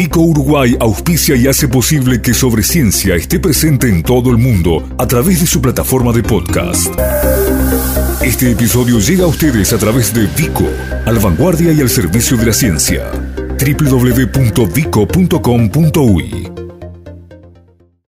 Vico Uruguay auspicia y hace posible que Sobre Ciencia esté presente en todo el mundo a través de su plataforma de podcast. Este episodio llega a ustedes a través de Vico, al vanguardia y al servicio de la ciencia. www.vico.com.uy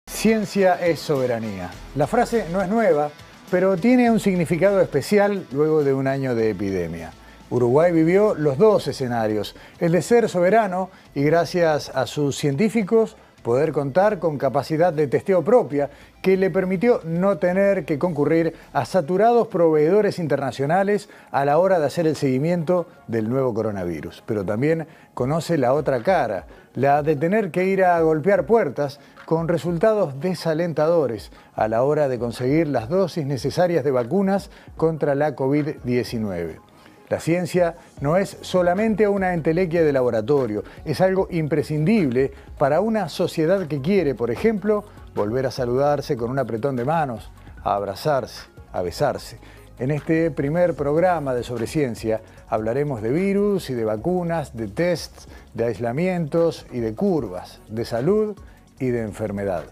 Ciencia es soberanía. La frase no es nueva, pero tiene un significado especial luego de un año de epidemia. Uruguay vivió los dos escenarios, el de ser soberano y gracias a sus científicos poder contar con capacidad de testeo propia que le permitió no tener que concurrir a saturados proveedores internacionales a la hora de hacer el seguimiento del nuevo coronavirus. Pero también conoce la otra cara, la de tener que ir a golpear puertas con resultados desalentadores a la hora de conseguir las dosis necesarias de vacunas contra la COVID-19. La ciencia no es solamente una entelequia de laboratorio, es algo imprescindible para una sociedad que quiere, por ejemplo, volver a saludarse con un apretón de manos, a abrazarse, a besarse. En este primer programa de Sobre Ciencia hablaremos de virus y de vacunas, de tests, de aislamientos y de curvas, de salud y de enfermedad.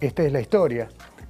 Esta es la historia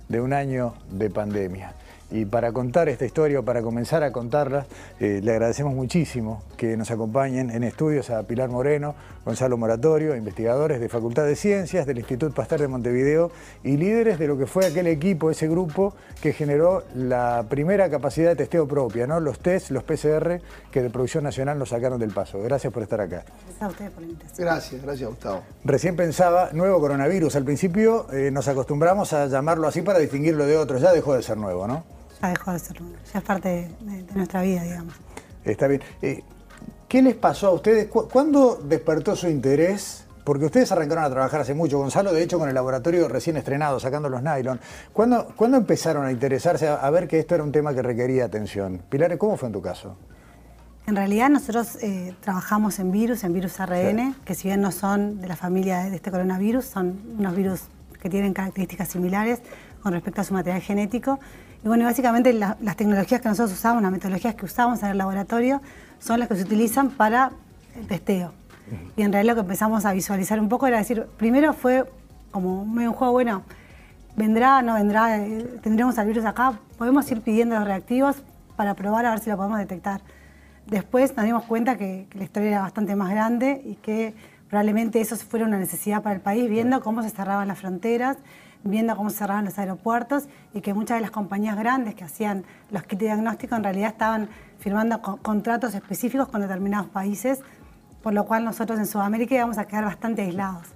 de un año de pandemia. Y para contar esta historia, o para comenzar a contarla, eh, le agradecemos muchísimo que nos acompañen en estudios a Pilar Moreno, Gonzalo Moratorio, investigadores de Facultad de Ciencias del Instituto Pasteur de Montevideo y líderes de lo que fue aquel equipo, ese grupo que generó la primera capacidad de testeo propia, ¿no? los test, los PCR que de producción nacional nos sacaron del paso. Gracias por estar acá. Gracias a ustedes por la invitación. Gracias, gracias Gustavo. Recién pensaba, nuevo coronavirus. Al principio eh, nos acostumbramos a llamarlo así para distinguirlo de otros. Ya dejó de ser nuevo, ¿no? Ya dejó de ser ya es parte de, de nuestra vida, digamos. Está bien. Eh, ¿Qué les pasó a ustedes? ¿Cu- ¿Cuándo despertó su interés? Porque ustedes arrancaron a trabajar hace mucho, Gonzalo, de hecho con el laboratorio recién estrenado, sacando los nylon. ¿Cuándo, ¿cuándo empezaron a interesarse a, a ver que esto era un tema que requería atención? Pilar, ¿cómo fue en tu caso? En realidad nosotros eh, trabajamos en virus, en virus ARN, Sí. que si bien no son de la familia de este coronavirus, son unos virus que tienen características similares con respecto a su material genético. Y bueno, básicamente la- las tecnologías que nosotros usamos, las metodologías que usamos en el laboratorio, son las que se utilizan para el testeo. Y en realidad lo que empezamos a visualizar un poco era decir, primero fue como medio un juego, bueno, vendrá, no vendrá, Eh, tendremos al virus acá, podemos ir pidiendo los reactivos para probar a ver si lo podemos detectar. Después nos dimos cuenta que, que la historia era bastante más grande y que probablemente eso fuera una necesidad para el país, viendo cómo se cerraban las fronteras, viendo cómo cerraban los aeropuertos y que muchas de las compañías grandes que hacían los kits de diagnóstico en realidad estaban firmando co- contratos específicos con determinados países, por lo cual nosotros en Sudamérica íbamos a quedar bastante aislados.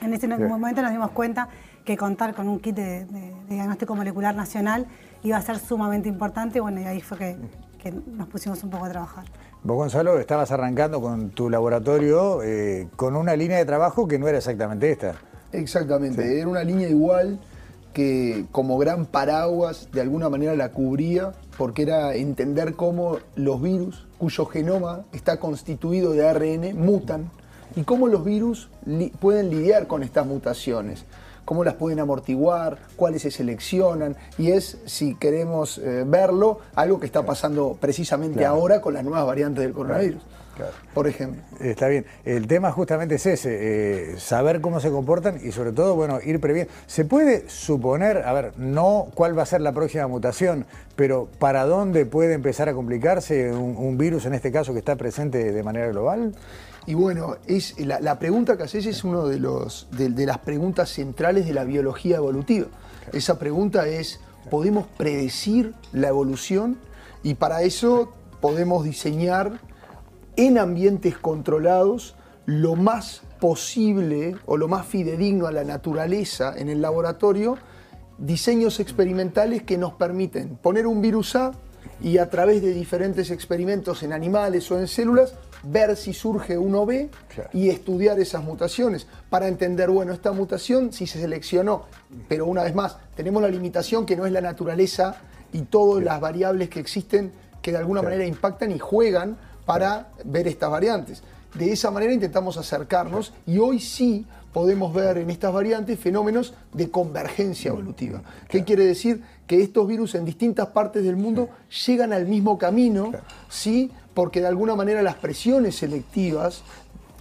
En ese Bien. momento nos dimos cuenta que contar con un kit de, de- de diagnóstico molecular nacional iba a ser sumamente importante y bueno, y ahí fue que, que nos pusimos un poco a trabajar. Vos, Gonzalo, estabas arrancando con tu laboratorio eh, con una línea de trabajo que no era exactamente esta. Exactamente, era una línea igual que como gran paraguas de alguna manera la cubría porque era entender cómo los virus cuyo genoma está constituido de ARN mutan y cómo los virus li- pueden lidiar con estas mutaciones, cómo las pueden amortiguar, cuáles se seleccionan y es, si queremos eh, verlo, algo que está pasando precisamente Claro. ahora con las nuevas variantes del coronavirus, Claro. Por ejemplo. Está bien. El tema justamente es ese, eh, saber cómo se comportan y sobre todo, bueno, ir previendo. ¿Se puede suponer, a ver, no cuál va a ser la próxima mutación, pero para dónde puede empezar a complicarse un, un virus, en este caso, que está presente de manera global? Y bueno, es, la, la pregunta que haces es una de, los, de, de las preguntas centrales de la biología evolutiva. Esa pregunta es, ¿podemos predecir la evolución? Y para eso podemos diseñar en ambientes controlados lo más posible o lo más fidedigno a la naturaleza en el laboratorio, diseños experimentales que nos permiten poner un virus A y a través de diferentes experimentos en animales o en células ver si surge uno B Claro. y estudiar esas mutaciones para entender, bueno, esta mutación si se seleccionó, pero una vez más, tenemos la limitación que no es la naturaleza y todas las variables que existen que de alguna Claro. manera impactan y juegan para ver estas variantes. De esa manera intentamos acercarnos y hoy sí podemos ver en estas variantes fenómenos de convergencia evolutiva. ¿Qué quiere decir? Que estos virus en distintas partes del mundo llegan al mismo camino, ¿sí? porque de alguna manera las presiones selectivas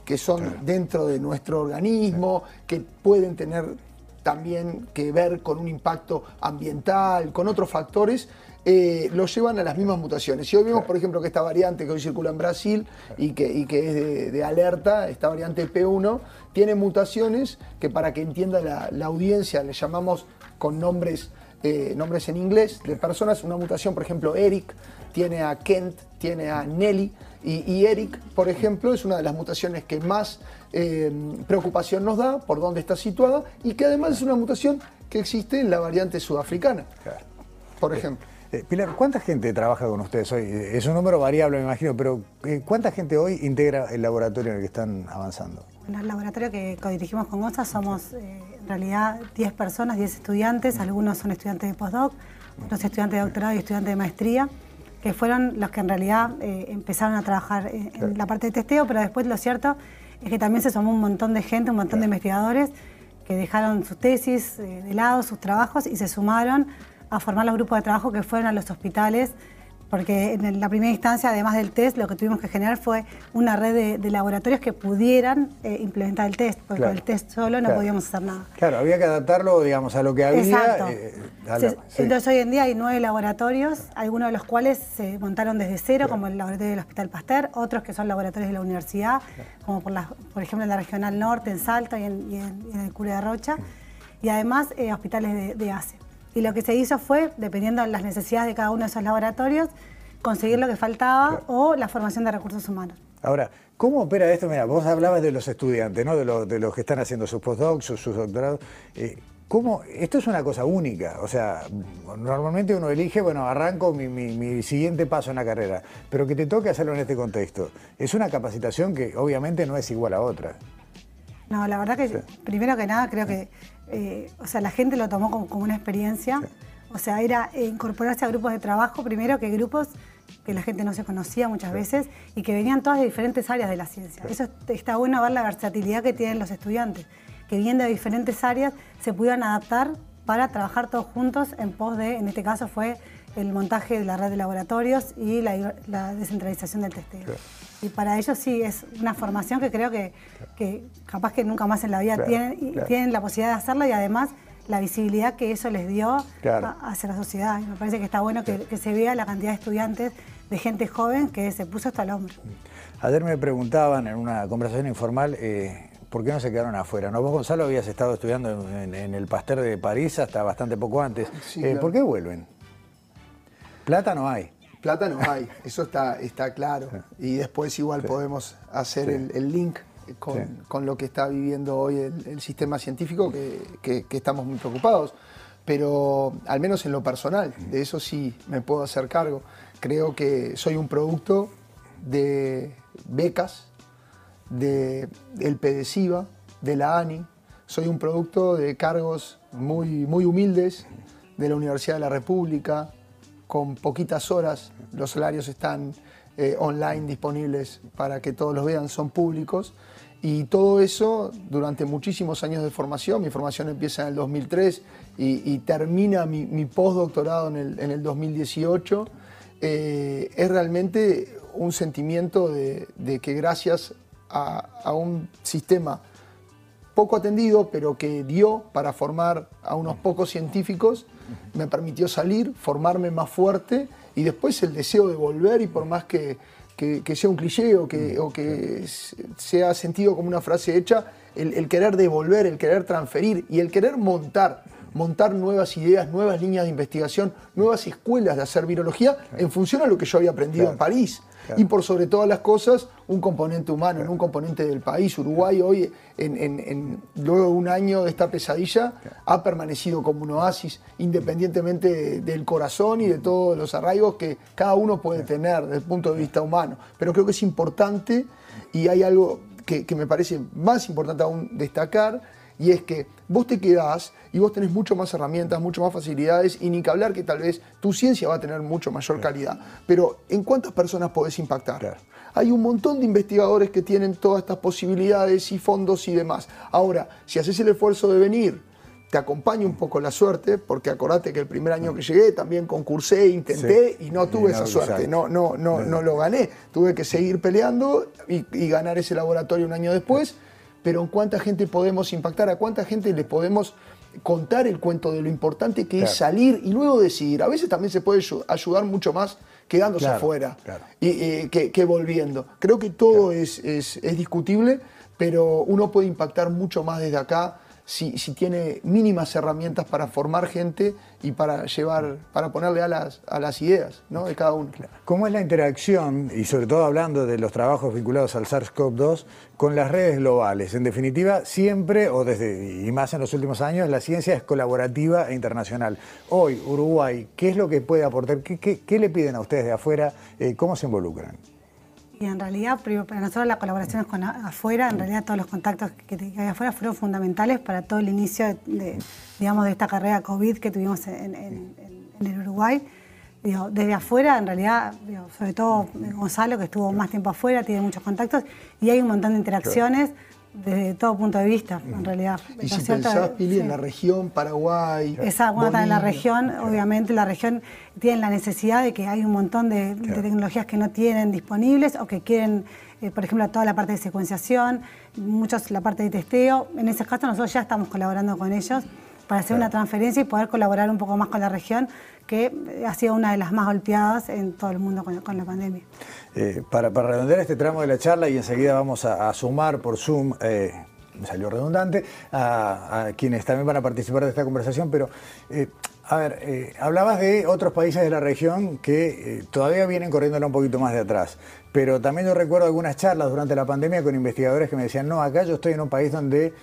que son dentro de nuestro organismo, que pueden tener también que ver con un impacto ambiental, con otros factores, eh, lo llevan a las mismas mutaciones. Si hoy vemos, por ejemplo, que esta variante que hoy circula en Brasil y que, que es de, alerta, esta variante P1, tiene mutaciones que para que entienda la, audiencia le llamamos con nombres, eh, nombres en inglés de personas, una mutación, por ejemplo, Eric, tiene a Kent, tiene a Nelly, y, Eric, por ejemplo, es una de las mutaciones que más eh, preocupación nos da por dónde está situada y que además es una mutación que existe en la variante sudafricana, por ejemplo. Eh, Pilar, ¿cuánta gente trabaja con ustedes hoy? Es un número variable, me imagino, pero eh, ¿cuánta gente hoy integra el laboratorio en el que están avanzando? En el laboratorio que dirigimos con OSA somos eh, en realidad 10 personas, 10 estudiantes, algunos son estudiantes de postdoc, otros estudiantes de doctorado y estudiantes de maestría, que fueron los que en realidad empezaron a trabajar en la parte de testeo, pero después lo cierto es que también se sumó un montón de gente, un montón de investigadores que dejaron sus tesis de lado, sus trabajos y se sumaron a formar los grupos de trabajo que fueron a los hospitales, porque en la primera instancia, además del test, lo que tuvimos que generar fue una red de, laboratorios que pudieran eh, implementar el test, porque con el test solo no podíamos hacer nada. Claro, había que adaptarlo, digamos, a lo que había. Exacto. Eh, entonces hoy en día hay nueve laboratorios, algunos de los cuales se montaron desde cero, como el laboratorio del Hospital Pasteur, otros que son laboratorios de la universidad, como por, la, por ejemplo en la Regional Norte, en Salta y en, el Cure de Rocha, y además eh, hospitales de, de ACE. Y lo que se hizo fue, dependiendo de las necesidades de cada uno de esos laboratorios, conseguir lo que faltaba o la formación de recursos humanos. Ahora, ¿cómo opera esto? Mira, vos hablabas de los estudiantes, ¿no? de, los, de los que están haciendo sus postdocs, sus, sus doctorados. Eh, ¿Cómo? Esto es una cosa única, o sea, normalmente uno elige, bueno, arranco mi, siguiente paso en la carrera, pero que te toque hacerlo en este contexto. Es una capacitación que obviamente no es igual a otra. No, la verdad que primero que nada creo que eh, o sea, la gente lo tomó como, una experiencia. O sea, era incorporarse a grupos de trabajo, primero que grupos que la gente no se conocía muchas veces y que venían todas de diferentes áreas de la ciencia. Eso está bueno ver la versatilidad que tienen los estudiantes, que vienen de diferentes áreas se pudieran adaptar para trabajar todos juntos en pos de, en este caso fue el montaje de la red de laboratorios y la, descentralización del testeo. Y para ellos sí, es una formación que creo que, capaz que nunca más en la vida tienen, tienen la posibilidad de hacerla y además la visibilidad que eso les dio hacia la sociedad. me parece que está bueno que, se vea la cantidad de estudiantes, de gente joven que se puso hasta el hombro. Ayer me preguntaban en una conversación informal eh, por qué no se quedaron afuera. ¿No? Vos, Gonzalo, habías estado estudiando en, el Pasteur de París hasta bastante poco antes. Eh, ¿Por qué vuelven? Plata no hay. Plata no hay, eso está, está claro. Y después igual podemos hacer el, link con, lo que está viviendo hoy el, sistema científico, que, estamos muy preocupados. Pero al menos en lo personal, de eso sí me puedo hacer cargo. Creo que soy un producto de becas, de, del PDCIVA, de la ANI. Soy un producto de cargos muy, muy humildes de la Universidad de la República, con poquitas horas, los salarios están eh, online disponibles para que todos los vean, son públicos. Y todo eso durante muchísimos años de formación, mi formación empieza en el 2003 y, termina mi, postdoctorado en el, 2018, eh, es realmente un sentimiento de, que gracias a, un sistema poco atendido, pero que dio para formar a unos pocos científicos, me permitió salir, formarme más fuerte y después el deseo de volver y por más que, sea un cliché o que, o que sea sentido como una frase hecha, el, el, querer devolver, el querer transferir y el querer montar, montar nuevas ideas, nuevas líneas de investigación, nuevas escuelas de hacer virología en función a lo que yo había aprendido en París. Y por sobre todas las cosas, un componente humano, un componente del país. Uruguay hoy, en, luego de un año de esta pesadilla, ha permanecido como un oasis, independientemente del corazón y de todos los arraigos que cada uno puede tener desde el punto de vista humano. Pero creo que es importante y hay algo que, que me parece más importante aún destacar, y es que vos te quedás y vos tenés mucho más herramientas, mucho más facilidades y ni que hablar que tal vez tu ciencia va a tener mucho mayor calidad. Pero ¿en cuántas personas podés impactar? Hay un montón de investigadores que tienen todas estas posibilidades y fondos y demás. Ahora, si haces el esfuerzo de venir, te acompaña un poco la suerte, porque acordate que el primer año que llegué también concursé, intenté y no tuve esa suerte, no, no, no, no lo gané. Tuve que seguir peleando y, ganar ese laboratorio un año después, pero ¿en cuánta gente podemos impactar? ¿A cuánta gente le podemos contar el cuento de lo importante que es salir y luego decidir? A veces también se puede ayudar mucho más quedándose afuera y, eh, que, volviendo. Creo que todo es, es, es discutible, pero uno puede impactar mucho más desde acá si, tiene mínimas herramientas para formar gente y para llevar, para ponerle a las, a las ideas ¿no? de cada uno. ¿Cómo es la interacción, y sobre todo hablando de los trabajos vinculados al SARS-CoV-2, con las redes globales? En definitiva, siempre, o desde, y más en los últimos años, la ciencia es colaborativa e internacional. Hoy, Uruguay, ¿qué es lo que puede aportar? ¿Qué, le piden a ustedes de afuera? Eh, ¿Cómo se involucran? Y en realidad, para nosotros las colaboraciones con afuera, en realidad todos los contactos que, hay afuera fueron fundamentales para todo el inicio de, digamos, de esta carrera COVID que tuvimos en, el Uruguay. desde afuera, en realidad, sobre todo Gonzalo, que estuvo más tiempo afuera, tiene muchos contactos y hay un montón de interacciones desde todo punto de vista, en realidad. Y si pensás, Pili, en la región, Paraguay. Esa, bueno, en la región, obviamente, la región tiene la necesidad de que hay un montón de, tecnologías que no tienen disponibles o que quieren, eh, por ejemplo, toda la parte de secuenciación, muchos la parte de testeo. En ese caso, nosotros ya estamos colaborando con ellos para hacer una transferencia y poder colaborar un poco más con la región, que ha sido una de las más golpeadas en todo el mundo con, la pandemia. Eh, para, redondear este tramo de la charla y enseguida vamos a, sumar por Zoom, eh, me salió redundante, a, quienes también van a participar de esta conversación, pero eh, a ver, hablabas de otros países de la región que todavía vienen corriéndola un poquito más de atrás, pero también yo recuerdo algunas charlas durante la pandemia con investigadores que me decían, no, acá yo estoy en un país donde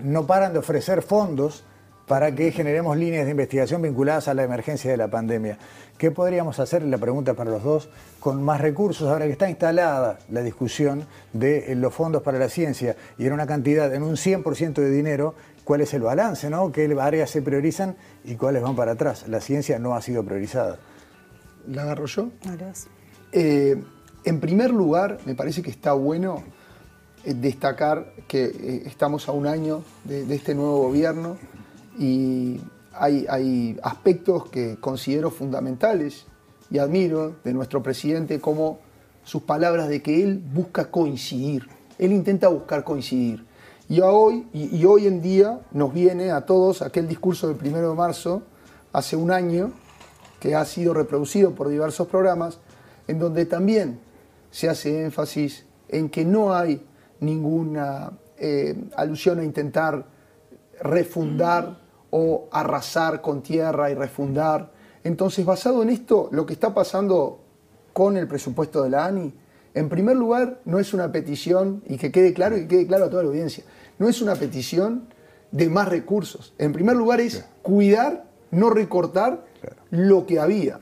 no paran de ofrecer fondos para que generemos líneas de investigación vinculadas a la emergencia de la pandemia. ¿Qué podríamos hacer, la pregunta para los dos, con más recursos ahora que está instalada la discusión de los fondos para la ciencia y en una cantidad, en un 100% de dinero, cuál es el balance, ¿no? qué áreas se priorizan y cuáles van para atrás? La ciencia no ha sido priorizada. ¿La agarro yo? Eh, en primer lugar, me parece que está bueno eh, destacar que eh, estamos a un año de este nuevo gobierno y hay, aspectos que considero fundamentales y admiro de nuestro presidente como sus palabras de que él busca coincidir, él intenta buscar coincidir. Y hoy, y, hoy en día nos viene a todos aquel discurso del primero de marzo, hace un año, que ha sido reproducido por diversos programas, en donde también se hace énfasis en que no hay ninguna eh, alusión a intentar refundar o arrasar con tierra y refundar. Entonces, basado en esto, lo que está pasando con el presupuesto de la ANI, en primer lugar, no es una petición, y que quede claro y que quede claro a toda la audiencia, no es una petición de más recursos. En primer lugar es cuidar, no recortar lo que había.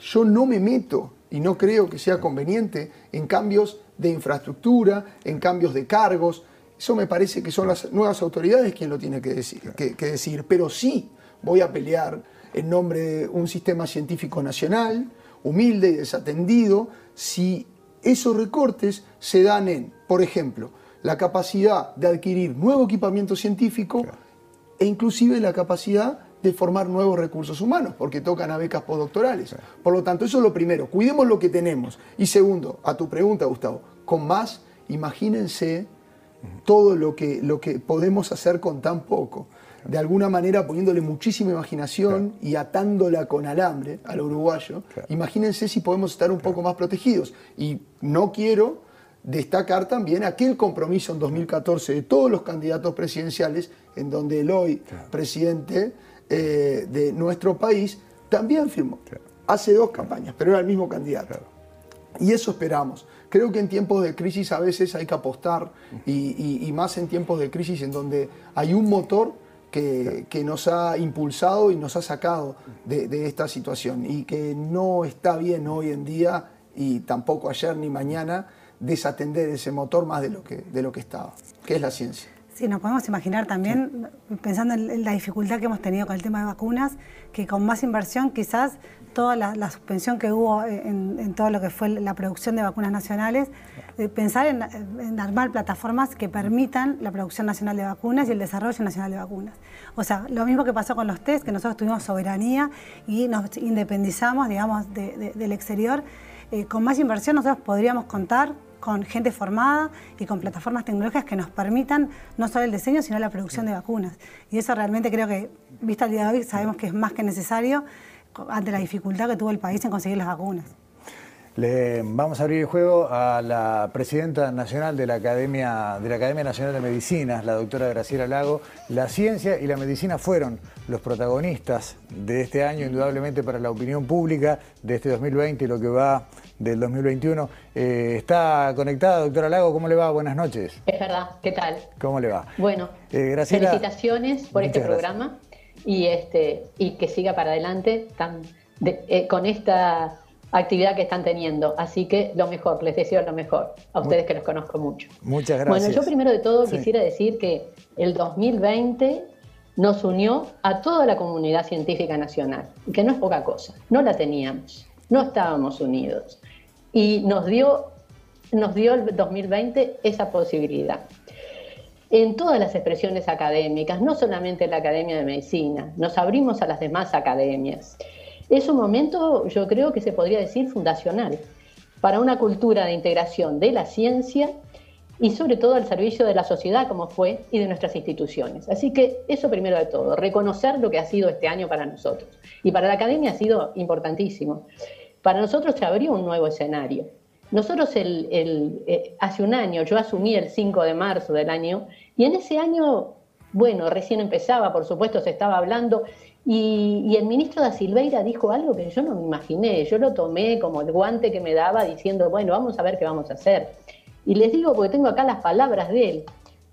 Yo no me meto y no creo que sea conveniente en cambios de infraestructura, en cambios de cargos, eso me parece que son las nuevas autoridades quien lo tiene que decir, que, decir. Pero sí voy a pelear en nombre de un sistema científico nacional, humilde y desatendido, si esos recortes se dan en, por ejemplo, la capacidad de adquirir nuevo equipamiento científico e inclusive la capacidad de formar nuevos recursos humanos, porque tocan a becas postdoctorales. Por lo tanto, eso es lo primero, cuidemos lo que tenemos. Y segundo, a tu pregunta, Gustavo, con más, imagínense todo lo que, lo que podemos hacer con tan poco. De alguna manera poniéndole muchísima imaginación y atándola con alambre al uruguayo. Imagínense si podemos estar un poco más protegidos. Y no quiero destacar también aquel compromiso en 2014 de todos los candidatos presidenciales, en donde el hoy presidente eh, de nuestro país también firmó. Hace dos campañas, pero era el mismo candidato. Y eso esperamos. Creo que en tiempos de crisis a veces hay que apostar y, más en tiempos de crisis en donde hay un motor que, nos ha impulsado y nos ha sacado de, esta situación y que no está bien hoy en día y tampoco ayer ni mañana desatender ese motor más de lo que, de lo que estaba, que es la ciencia. Sí, nos podemos imaginar también, pensando en la dificultad que hemos tenido con el tema de vacunas, que con más inversión quizás toda la, suspensión que hubo en, todo lo que fue la producción de vacunas nacionales, eh, pensar en, armar plataformas que permitan la producción nacional de vacunas y el desarrollo nacional de vacunas. O sea, lo mismo que pasó con los test, que nosotros tuvimos soberanía y nos independizamos, digamos, del exterior. Eh, con más inversión nosotros podríamos contar con gente formada y con plataformas tecnológicas que nos permitan no solo el diseño, sino la producción de vacunas. Y eso realmente creo que, vista el día de hoy, sabemos que es más que necesario ante la dificultad que tuvo el país en conseguir las vacunas. Le vamos a abrir el juego a la presidenta nacional de la Academia, de la Academia Nacional de Medicina, la doctora Graciela Lago. La ciencia y la medicina fueron los protagonistas de este año, indudablemente para la opinión pública de este 2020 y lo que va del 2021. Eh, ¿Está conectada, doctora Lago? ¿Cómo le va? Buenas noches. Es verdad, ¿qué tal? ¿Cómo le va? Bueno, eh, felicitaciones por este programa y, este, y que siga para adelante tan, eh, con esta actividad que están teniendo. Así que lo mejor, les deseo lo mejor a ustedes que los conozco mucho. Muchas gracias. Bueno, yo primero de todo quisiera decir que el 2020 nos unió a toda la comunidad científica nacional, que no es poca cosa, no la teníamos, no estábamos unidos. Y nos dio, nos dio el 2020 esa posibilidad. En todas las expresiones académicas, no solamente en la Academia de Medicina, nos abrimos a las demás academias es un momento, yo creo que se podría decir, fundacional para una cultura de integración de la ciencia y sobre todo al servicio de la sociedad como fue y de nuestras instituciones. Así que eso primero de todo, reconocer lo que ha sido este año para nosotros. Y para la academia ha sido importantísimo. Para nosotros se abrió un nuevo escenario. Nosotros el, eh, hace un año, yo asumí el 5 de marzo del año, y en ese año, bueno, recién empezaba, por supuesto, se estaba hablando, y, el ministro da Silveira dijo algo que yo no me imaginé, yo lo tomé como el guante que me daba diciendo, bueno, vamos a ver qué vamos a hacer. Y les digo, porque tengo acá las palabras de él,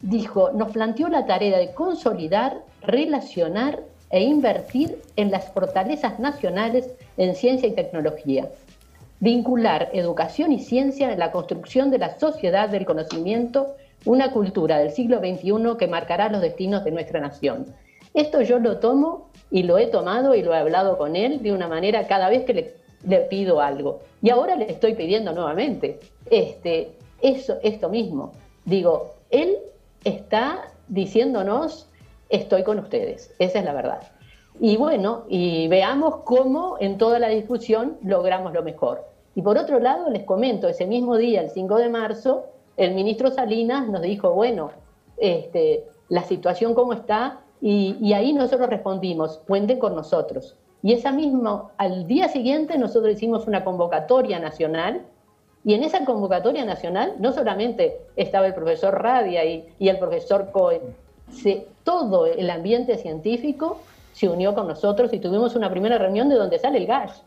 dijo, nos planteó la tarea de consolidar, relacionar e invertir en las fortalezas nacionales en ciencia y tecnología, vincular educación y ciencia en la construcción de la sociedad del conocimiento, una cultura del siglo XXI que marcará los destinos de nuestra nación. Esto yo lo tomo y lo he tomado y lo he hablado con él de una manera cada vez que le, pido algo. Y ahora le estoy pidiendo nuevamente este, eso, esto mismo. Digo, él está diciéndonos, estoy con ustedes, esa es la verdad. Y bueno, y veamos cómo en toda la discusión logramos lo mejor. Y por otro lado, les comento, ese mismo día, el 5 de marzo, el ministro Salinas nos dijo, bueno, este, la situación como está, y, ahí nosotros respondimos, cuenten con nosotros. Y esa misma, al día siguiente nosotros hicimos una convocatoria nacional y en esa convocatoria nacional no solamente estaba el profesor Radia y, el profesor Cohen, todo el ambiente científico se unió con nosotros y tuvimos una primera reunión de donde sale el GASH.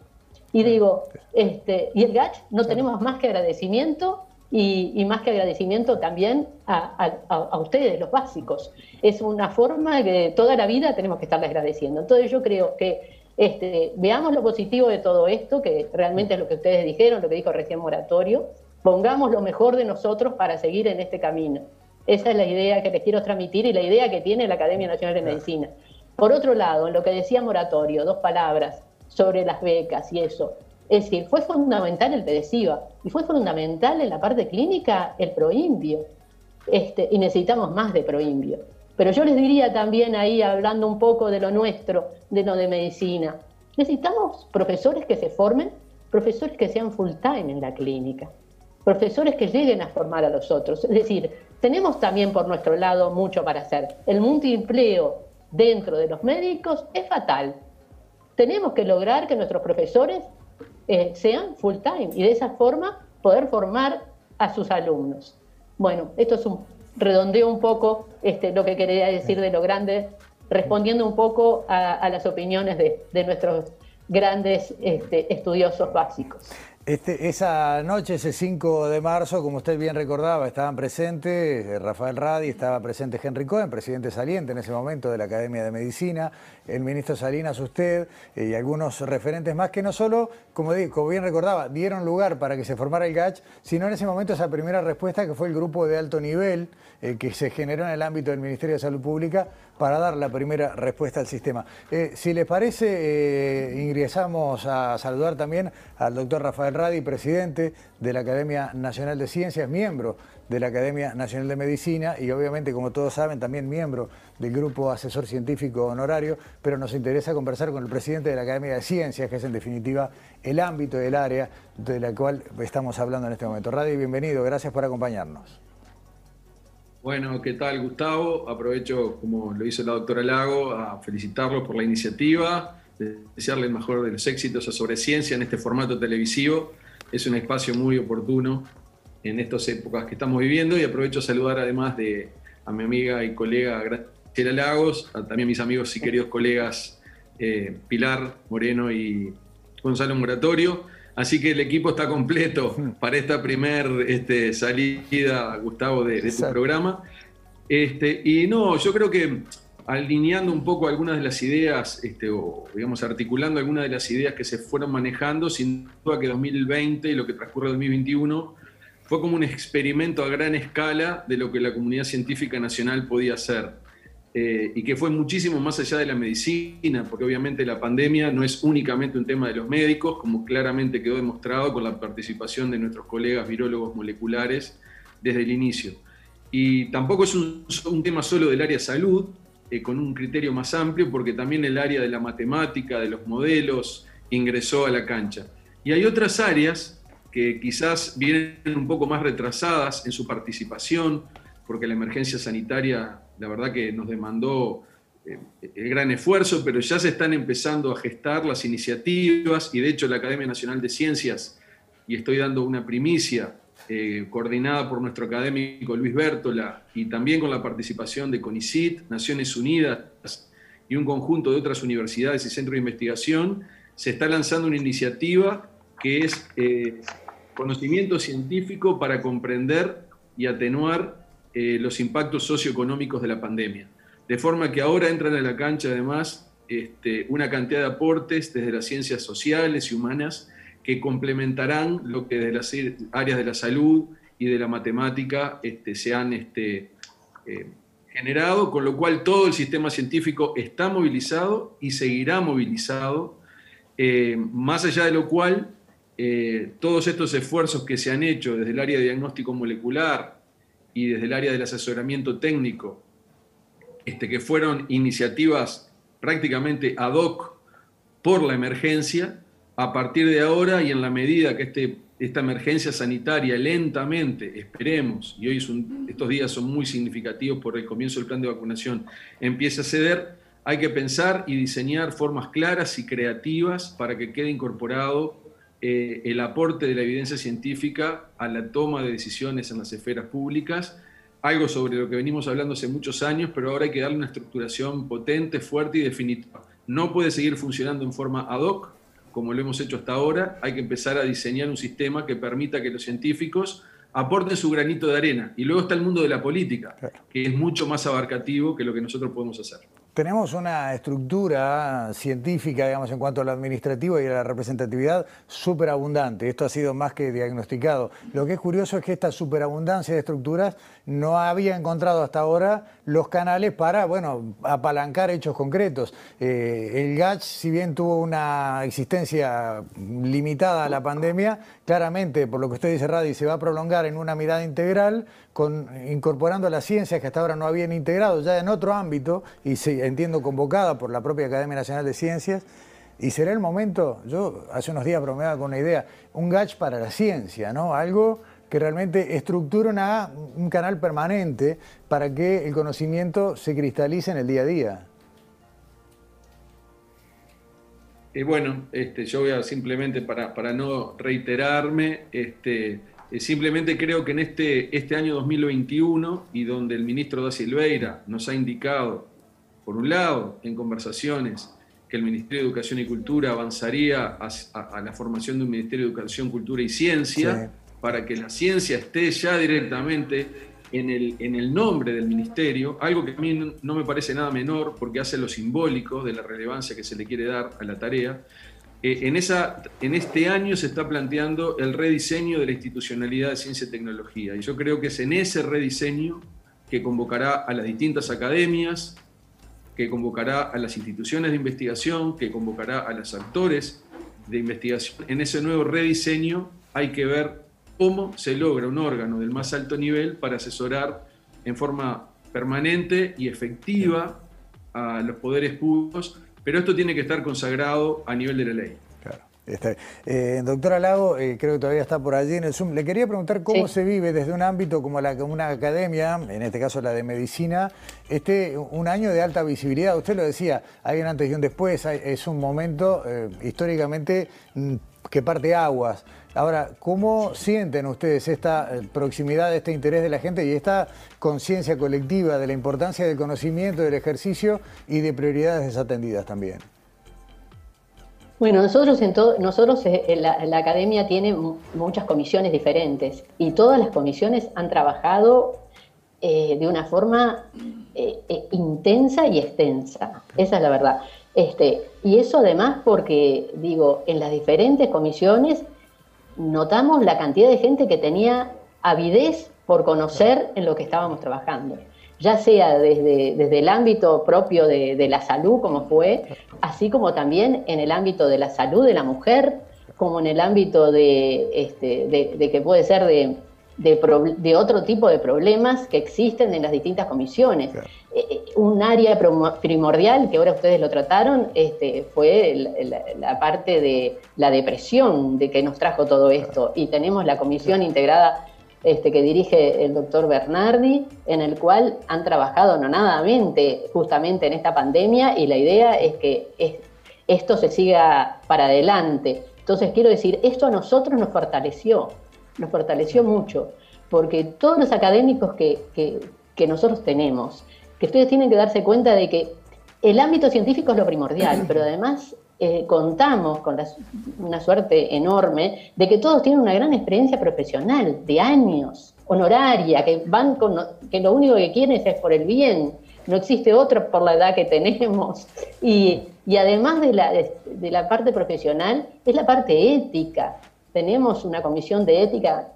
Y digo, este, y el GASH no tenemos más que agradecimiento y, más que agradecimiento también a, ustedes, los básicos. Es una forma que toda la vida tenemos que estarles agradeciendo. Entonces yo creo que este, veamos lo positivo de todo esto, que realmente es lo que ustedes dijeron, lo que dijo recién Moratorio, pongamos lo mejor de nosotros para seguir en este camino. Esa es la idea que les quiero transmitir y la idea que tiene la Academia Nacional de Medicina. Por otro lado, en lo que decía Moratorio, dos palabras sobre las becas y eso. Es decir, fue fundamental el PEDESIVA y fue fundamental en la parte clínica el PROINVIO. Este, y necesitamos más de PROINVIO. Pero yo les diría también ahí, hablando un poco de lo nuestro, de lo de medicina, necesitamos profesores que se formen, profesores que sean full time en la clínica, profesores que lleguen a formar a los otros. Es decir, tenemos también por nuestro lado mucho para hacer. El multiempleo dentro de los médicos es fatal. Tenemos que lograr que nuestros profesores eh, sean full time y de esa forma poder formar a sus alumnos. Bueno, esto es un redondeo un poco este, lo que quería decir de lo grande, respondiendo un poco a, las opiniones de, nuestros grandes este, estudiosos básicos. Este, esa noche, ese 5 de marzo, como usted bien recordaba, estaban presentes eh, Rafael Radi, estaba presente Henry Cohen, presidente saliente en ese momento de la Academia de Medicina, el ministro Salinas, usted eh, y algunos referentes más que no solo, como, como, bien recordaba, dieron lugar para que se formara el GACH, sino en ese momento esa primera respuesta que fue el grupo de alto nivel eh, que se generó en el ámbito del Ministerio de Salud Pública para dar la primera respuesta al sistema. si les parece, ingresamos a saludar también al doctor Rafael Radi, presidente de la Academia Nacional de Ciencias, miembro de la Academia Nacional de Medicina y obviamente, como todos saben, también miembro del Grupo Asesor Científico Honorario, pero nos interesa conversar con el presidente de la Academia de Ciencias, que es en definitiva el ámbito del área de la cual estamos hablando en este momento. Radi, bienvenido, gracias por acompañarnos. Bueno, ¿qué tal Gustavo? Aprovecho, como lo hizo la doctora Lago, a felicitarlos por la iniciativa desearle el mejor de los éxitos a Sobre Ciencia en este formato televisivo. Es un espacio muy oportuno en estas épocas que estamos viviendo y aprovecho a saludar además de, a mi amiga y colega Graciela Lagos, a también mis amigos y queridos colegas eh, Pilar Moreno y Gonzalo Moratorio. Así que el equipo está completo para esta primer este, salida, Gustavo, de, de tu programa. Este, y no, yo creo que alineando un poco algunas de las ideas, este, o digamos, articulando algunas de las ideas que se fueron manejando, sin duda que 2020 y lo que transcurre 2021 fue como un experimento a gran escala de lo que la comunidad científica nacional podía hacer. Eh, y que fue muchísimo más allá de la medicina, porque obviamente la pandemia no es únicamente un tema de los médicos, como claramente quedó demostrado con la participación de nuestros colegas virólogos moleculares desde el inicio. Y tampoco es un, un tema solo del área salud, eh, con un criterio más amplio, porque también el área de la matemática, de los modelos, ingresó a la cancha. Y hay otras áreas que quizás vienen un poco más retrasadas en su participación, porque la emergencia sanitaria, la verdad que nos demandó eh, el gran esfuerzo, pero ya se están empezando a gestar las iniciativas y de hecho la Academia Nacional de Ciencias, y estoy dando una primicia, eh, coordinada por nuestro académico Luis Bertola y también con la participación de CONICIT, Naciones Unidas y un conjunto de otras universidades y centros de investigación, se está lanzando una iniciativa que es eh, conocimiento científico para comprender y atenuar eh, los impactos socioeconómicos de la pandemia. De forma que ahora entran a la cancha además este, una cantidad de aportes desde las ciencias sociales y humanas que complementarán lo que de las áreas de la salud y de la matemática este, se han este, eh, generado, con lo cual todo el sistema científico está movilizado y seguirá movilizado, eh, más allá de lo cual eh, todos estos esfuerzos que se han hecho desde el área de diagnóstico molecular y desde el área del asesoramiento técnico, este, que fueron iniciativas prácticamente ad hoc por la emergencia, a partir de ahora y en la medida que este, esta emergencia sanitaria lentamente, esperemos, y hoy estos días son muy significativos por el comienzo del plan de vacunación, empiece a ceder, hay que pensar y diseñar formas claras y creativas para que quede incorporado eh, el aporte de la evidencia científica a la toma de decisiones en las esferas públicas, algo sobre lo que venimos hablando hace muchos años, pero ahora hay que darle una estructuración potente, fuerte y definitiva. No puede seguir funcionando en forma ad hoc, como lo hemos hecho hasta ahora, hay que empezar a diseñar un sistema que permita que los científicos aporten su granito de arena. Y luego está el mundo de la política, que es mucho más abarcativo que lo que nosotros podemos hacer. Tenemos una estructura científica, digamos, en cuanto a lo administrativo y a la representatividad, súper abundante. Esto ha sido más que diagnosticado. Lo que es curioso es que esta superabundancia de estructuras no había encontrado hasta ahora los canales para, bueno, apalancar hechos concretos. Eh, el GACH, si bien tuvo una existencia limitada a la pandemia, claramente, por lo que usted dice, Radi, se va a prolongar en una mirada integral, con, incorporando las ciencias que hasta ahora no habían integrado ya en otro ámbito y entiendo, convocada por la propia Academia Nacional de Ciencias. Y será el momento, yo hace unos días bromeaba con una idea, un GACH para la ciencia, ¿no? Algo que realmente estructure un canal permanente para que el conocimiento se cristalice en el día a día. Y bueno, este, yo voy a simplemente, para, para no reiterarme, este, eh, simplemente creo que en este, este año 2021, y donde el ministro da Silveira nos ha indicado por un lado, en conversaciones que el Ministerio de Educación y Cultura avanzaría a, la formación de un Ministerio de Educación, Cultura y Ciencia, para que la ciencia esté ya directamente en el, en el nombre del ministerio, algo que a mí no me parece nada menor porque hace lo simbólico de la relevancia que se le quiere dar a la tarea. Eh, en, esa, en este año se está planteando el rediseño de la institucionalidad de ciencia y tecnología. Y yo creo que es en ese rediseño que convocará a las distintas academias, que convocará a las instituciones de investigación, que convocará a los actores de investigación. En ese nuevo rediseño hay que ver cómo se logra un órgano del más alto nivel para asesorar en forma permanente y efectiva a los poderes públicos, pero esto tiene que estar consagrado a nivel de la ley. Eh, doctora Lago, eh, creo que todavía está por allí en el Zoom. Le quería preguntar cómo se vive desde un ámbito como, la, una academia, en este caso la de medicina, este un año de alta visibilidad. Usted lo decía, hay un antes y un después, es un momento eh, históricamente mm, que parte aguas. Ahora, ¿cómo sienten ustedes esta proximidad, este interés de la gente y esta conciencia colectiva de la importancia del conocimiento, del ejercicio y de prioridades desatendidas también? Bueno, nosotros, en todo, nosotros eh, la, academia tiene muchas comisiones diferentes y todas las comisiones han trabajado eh, de una forma eh, intensa y extensa. Esa es la verdad. Este, y eso además porque, digo, en las diferentes comisiones notamos la cantidad de gente que tenía avidez por conocer en lo que estábamos trabajando. Ya sea desde, desde el ámbito propio de, la salud, como fue, así como también en el ámbito de la salud de la mujer, como en el ámbito de, este, de, que puede ser de, de, otro tipo de problemas que existen en las distintas comisiones. Eh, eh, un área primordial, que ahora ustedes lo trataron, este, fue la, parte de la depresión de que nos trajo todo esto. Y tenemos la comisión integrada este, que dirige el doctor Bernardi, en el cual han trabajado nonadamente justamente en esta pandemia y la idea es que esto se siga para adelante. Entonces quiero decir, esto a nosotros nos fortaleció, nos fortaleció mucho, porque todos los académicos que, que nosotros tenemos, que ustedes tienen que darse cuenta de que el ámbito científico es lo primordial, pero además eh, contamos con una suerte enorme de que todos tienen una gran experiencia profesional de años, honoraria, que van con, que lo único que quieren es por el bien, no existe otro por la edad que tenemos. Y, además de la, de, la parte profesional, es la parte ética. Tenemos una comisión de ética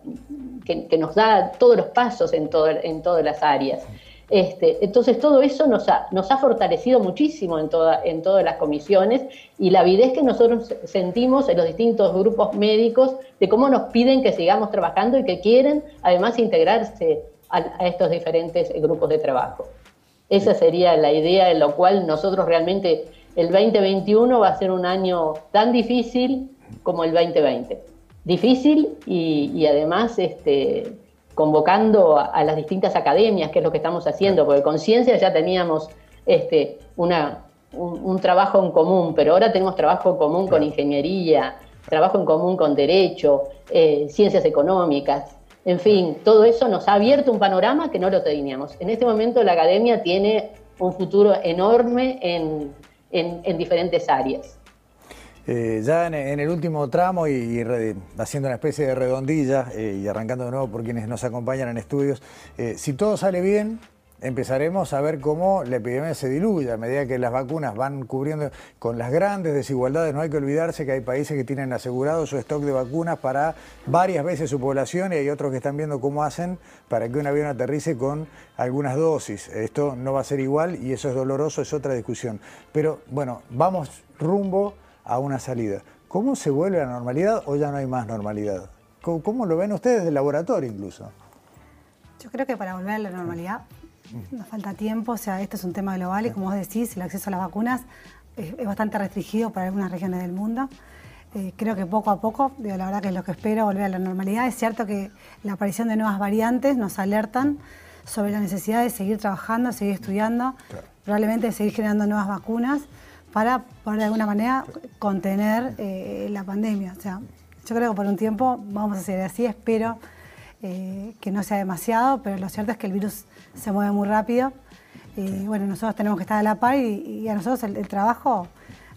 que, que nos da todos los pasos en, todo, en todas las áreas. Este, entonces todo eso nos ha, nos ha fortalecido muchísimo en, toda, en todas las comisiones y la avidez que nosotros sentimos en los distintos grupos médicos de cómo nos piden que sigamos trabajando y que quieren además integrarse a, estos diferentes grupos de trabajo. Esa sería la idea en la cual nosotros realmente el 2021 va a ser un año tan difícil como el 2020. Difícil y, y además este, convocando a, las distintas academias, que es lo que estamos haciendo, porque con ciencia ya teníamos este, una, un, trabajo en común, pero ahora tenemos trabajo en común con ingeniería, trabajo en común con derecho, eh, ciencias económicas, en fin, todo eso nos ha abierto un panorama que no lo teníamos. En este momento la academia tiene un futuro enorme en, en diferentes áreas. Eh, ya en, el último tramo y, haciendo una especie de redondilla eh, y arrancando de nuevo por quienes nos acompañan en estudios, eh, si todo sale bien, empezaremos a ver cómo la epidemia se diluye a medida que las vacunas van cubriendo con las grandes desigualdades. No hay que olvidarse que hay países que tienen asegurado su stock de vacunas para varias veces su población y hay otros que están viendo cómo hacen para que un avión aterrice con algunas dosis. Esto no va a ser igual y eso es doloroso, es otra discusión. Pero bueno, vamos rumbo a una salida. ¿Cómo se vuelve a la normalidad o ya no hay más normalidad? ¿Cómo, lo ven ustedes del laboratorio incluso? Yo creo que para volver a la normalidad nos falta tiempo, o sea, esto es un tema global y como vos decís, el acceso a las vacunas es, bastante restringido para algunas regiones del mundo. Eh, creo que poco a poco, digo, la verdad que es lo que espero, volver a la normalidad. Es cierto que la aparición de nuevas variantes nos alertan sobre la necesidad de seguir trabajando, seguir estudiando, probablemente seguir generando nuevas vacunas para, de alguna manera, contener eh, la pandemia. O sea, yo creo que por un tiempo vamos a seguir así, espero eh, que no sea demasiado, pero lo cierto es que el virus se mueve muy rápido. Y bueno, nosotros tenemos que estar a la par y, a nosotros el, trabajo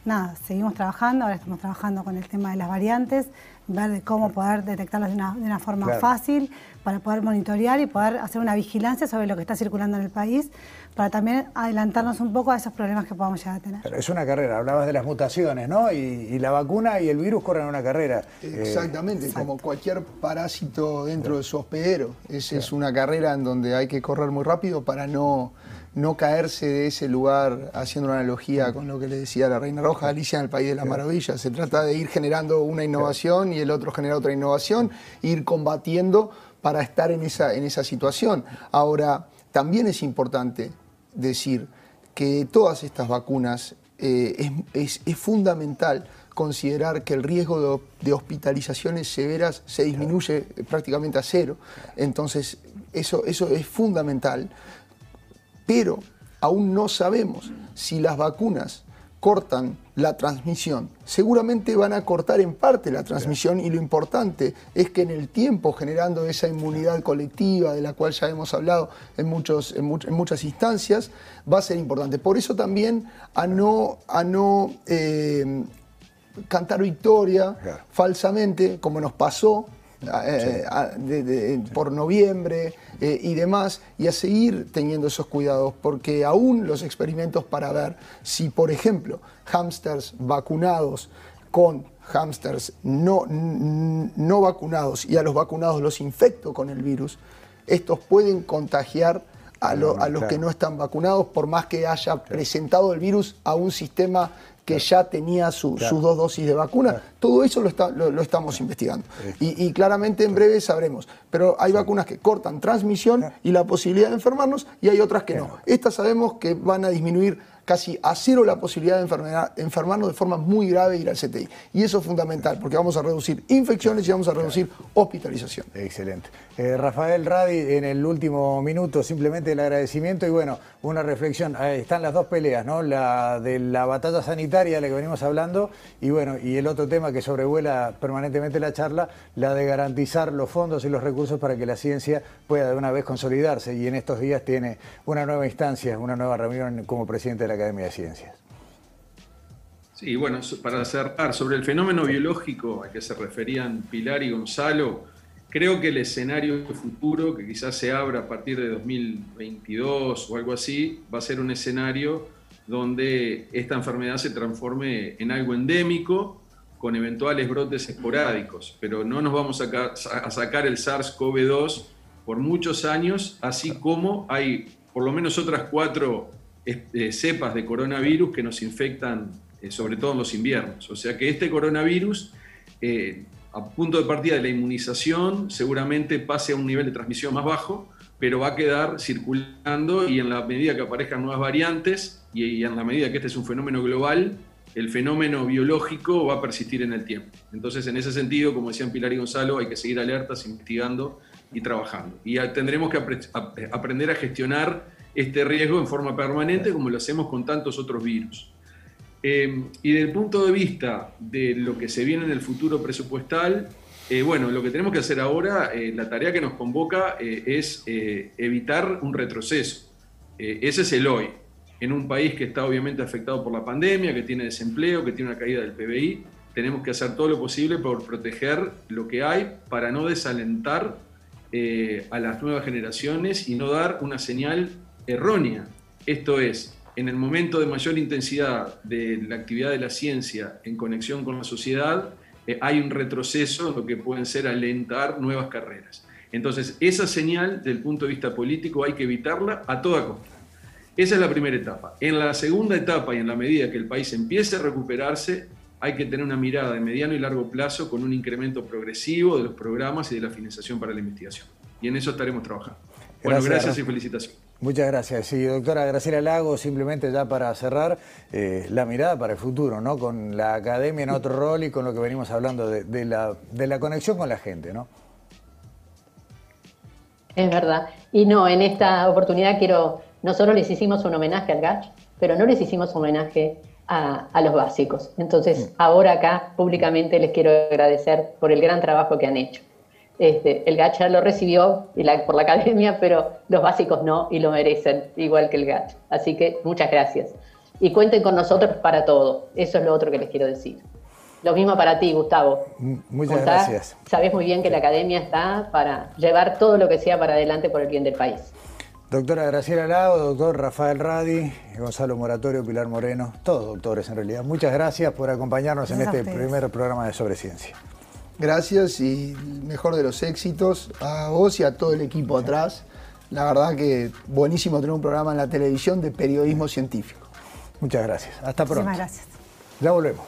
nada, seguimos trabajando, ahora estamos trabajando con el tema de las variantes, ver de cómo poder detectarlos de una, forma fácil, para poder monitorear y poder hacer una vigilancia sobre lo que está circulando en el país, para también adelantarnos un poco a esos problemas que podamos llegar a tener. Pero es una carrera, hablabas de las mutaciones, ¿no? Y, la vacuna y el virus corren una carrera. Exactamente, como cualquier parásito dentro de su hospedero. Es, es una carrera en donde hay que correr muy rápido para no no caerse de ese lugar, haciendo una analogía con lo que le decía la Reina Roja, Alicia en el País de las Maravillas. Se trata de ir generando una innovación y el otro genera otra innovación, ir combatiendo para estar en esa, en esa situación. Ahora, también es importante decir que todas estas vacunas eh, es, fundamental considerar que el riesgo de, hospitalizaciones severas se disminuye prácticamente a cero. Entonces, eso, eso es fundamental pero aún no sabemos si las vacunas cortan la transmisión. Seguramente van a cortar en parte la transmisión y lo importante es que en el tiempo, generando esa inmunidad colectiva de la cual ya hemos hablado en, muchos, en, muchas instancias, va a ser importante. Por eso también a no, a no eh, cantar victoria falsamente, como nos pasó eh, por noviembre eh, y demás, y a seguir teniendo esos cuidados, porque aún los experimentos para ver si, por ejemplo, hámsters vacunados con hámsters no, no vacunados y a los vacunados los infecto con el virus, estos pueden contagiar a, a los que no están vacunados, por más que haya presentado el virus a un sistema que ya tenía sus dos dosis de vacuna. Todo eso lo, lo, estamos investigando. Y, claramente en breve sabremos. Pero hay vacunas que cortan transmisión y la posibilidad de enfermarnos y hay otras que no. Estas sabemos que van a disminuir casi a cero la posibilidad de enfermarnos de forma muy grave e ir al CTI. Y eso es fundamental, porque vamos a reducir infecciones y vamos a reducir hospitalización. Excelente. Eh, Rafael Radi, en el último minuto, simplemente el agradecimiento y bueno, una reflexión. están las dos peleas, ¿no? La de la batalla sanitaria de la que venimos hablando y bueno, y el otro tema que sobrevuela permanentemente la charla, la de garantizar los fondos y los recursos para que la ciencia pueda de una vez consolidarse. Y en estos días tiene una nueva instancia, una nueva reunión como presidente de la Academia de Ciencias. Sí, bueno, para cerrar, sobre el fenómeno biológico al que se referían Pilar y Gonzalo, creo que el escenario futuro, que quizás se abra a partir de 2022 o algo así, va a ser un escenario donde esta enfermedad se transforme en algo endémico, con eventuales brotes esporádicos, pero no nos vamos a sacar el SARS-CoV-2 por muchos años, así como hay por lo menos otras cuatro eh, cepas de coronavirus que nos infectan eh, sobre todo en los inviernos. O sea que este coronavirus, eh, a punto de partida de la inmunización, seguramente pase a un nivel de transmisión más bajo, pero va a quedar circulando y en la medida que aparezcan nuevas variantes y, en la medida que este es un fenómeno global, el fenómeno biológico va a persistir en el tiempo. Entonces, en ese sentido, como decían Pilar y Gonzalo, hay que seguir alertas, investigando y trabajando. Y tendremos que aprender a gestionar este riesgo en forma permanente como lo hacemos con tantos otros virus. Eh, y desde el punto de vista de lo que se viene en el futuro presupuestal, eh, bueno, lo que tenemos que hacer ahora, eh, la tarea que nos convoca es evitar un retroceso. ese es el hoy. En un país que está obviamente afectado por la pandemia, que tiene desempleo, que tiene una caída del PBI, tenemos que hacer todo lo posible por proteger lo que hay para no desalentar a las nuevas generaciones y no dar una señal errónea. Esto es, en el momento de mayor intensidad de la actividad de la ciencia en conexión con la sociedad, eh, hay un retroceso en lo que pueden ser alentar nuevas carreras. Entonces, esa señal, del punto de vista político, hay que evitarla a toda costa. Esa es la primera etapa. En la segunda etapa y en la medida que el país empiece a recuperarse, hay que tener una mirada de mediano y largo plazo con un incremento progresivo de los programas y de la financiación para la investigación. Y en eso estaremos trabajando. Bueno, gracias y felicitaciones. Muchas gracias. Sí, doctora Graciela Lago, simplemente ya para cerrar, eh, la mirada para el futuro, ¿no? Con la academia en otro rol y con lo que venimos hablando de, la, de la conexión con la gente, ¿no? Es verdad. Y no, en esta oportunidad quiero, nosotros les hicimos un homenaje al GACH, pero no les hicimos homenaje a, a los básicos. Entonces, mm. ahora acá públicamente les quiero agradecer por el gran trabajo que han hecho. Este, el gacha lo recibió por la academia, pero los básicos no y lo merecen, igual que el gacha. Así que muchas gracias. y cuenten con nosotros para todo. Eso es lo otro que les quiero decir. Lo mismo para ti, Gustavo. Muchas gracias. Sabes muy bien que la academia está para llevar todo lo que sea para adelante por el bien del país. Doctora Graciela Lago, doctor Rafael Radi, Gonzalo Moratorio, Pilar Moreno, todos doctores en realidad. Muchas gracias por acompañarnos en este primer programa de Sobre Ciencia. Gracias y mejor de los éxitos a vos y a todo el equipo atrás. La verdad que buenísimo tener un programa en la televisión de periodismo científico. Muchas gracias. Hasta pronto. Muchísimas gracias. Ya volvemos.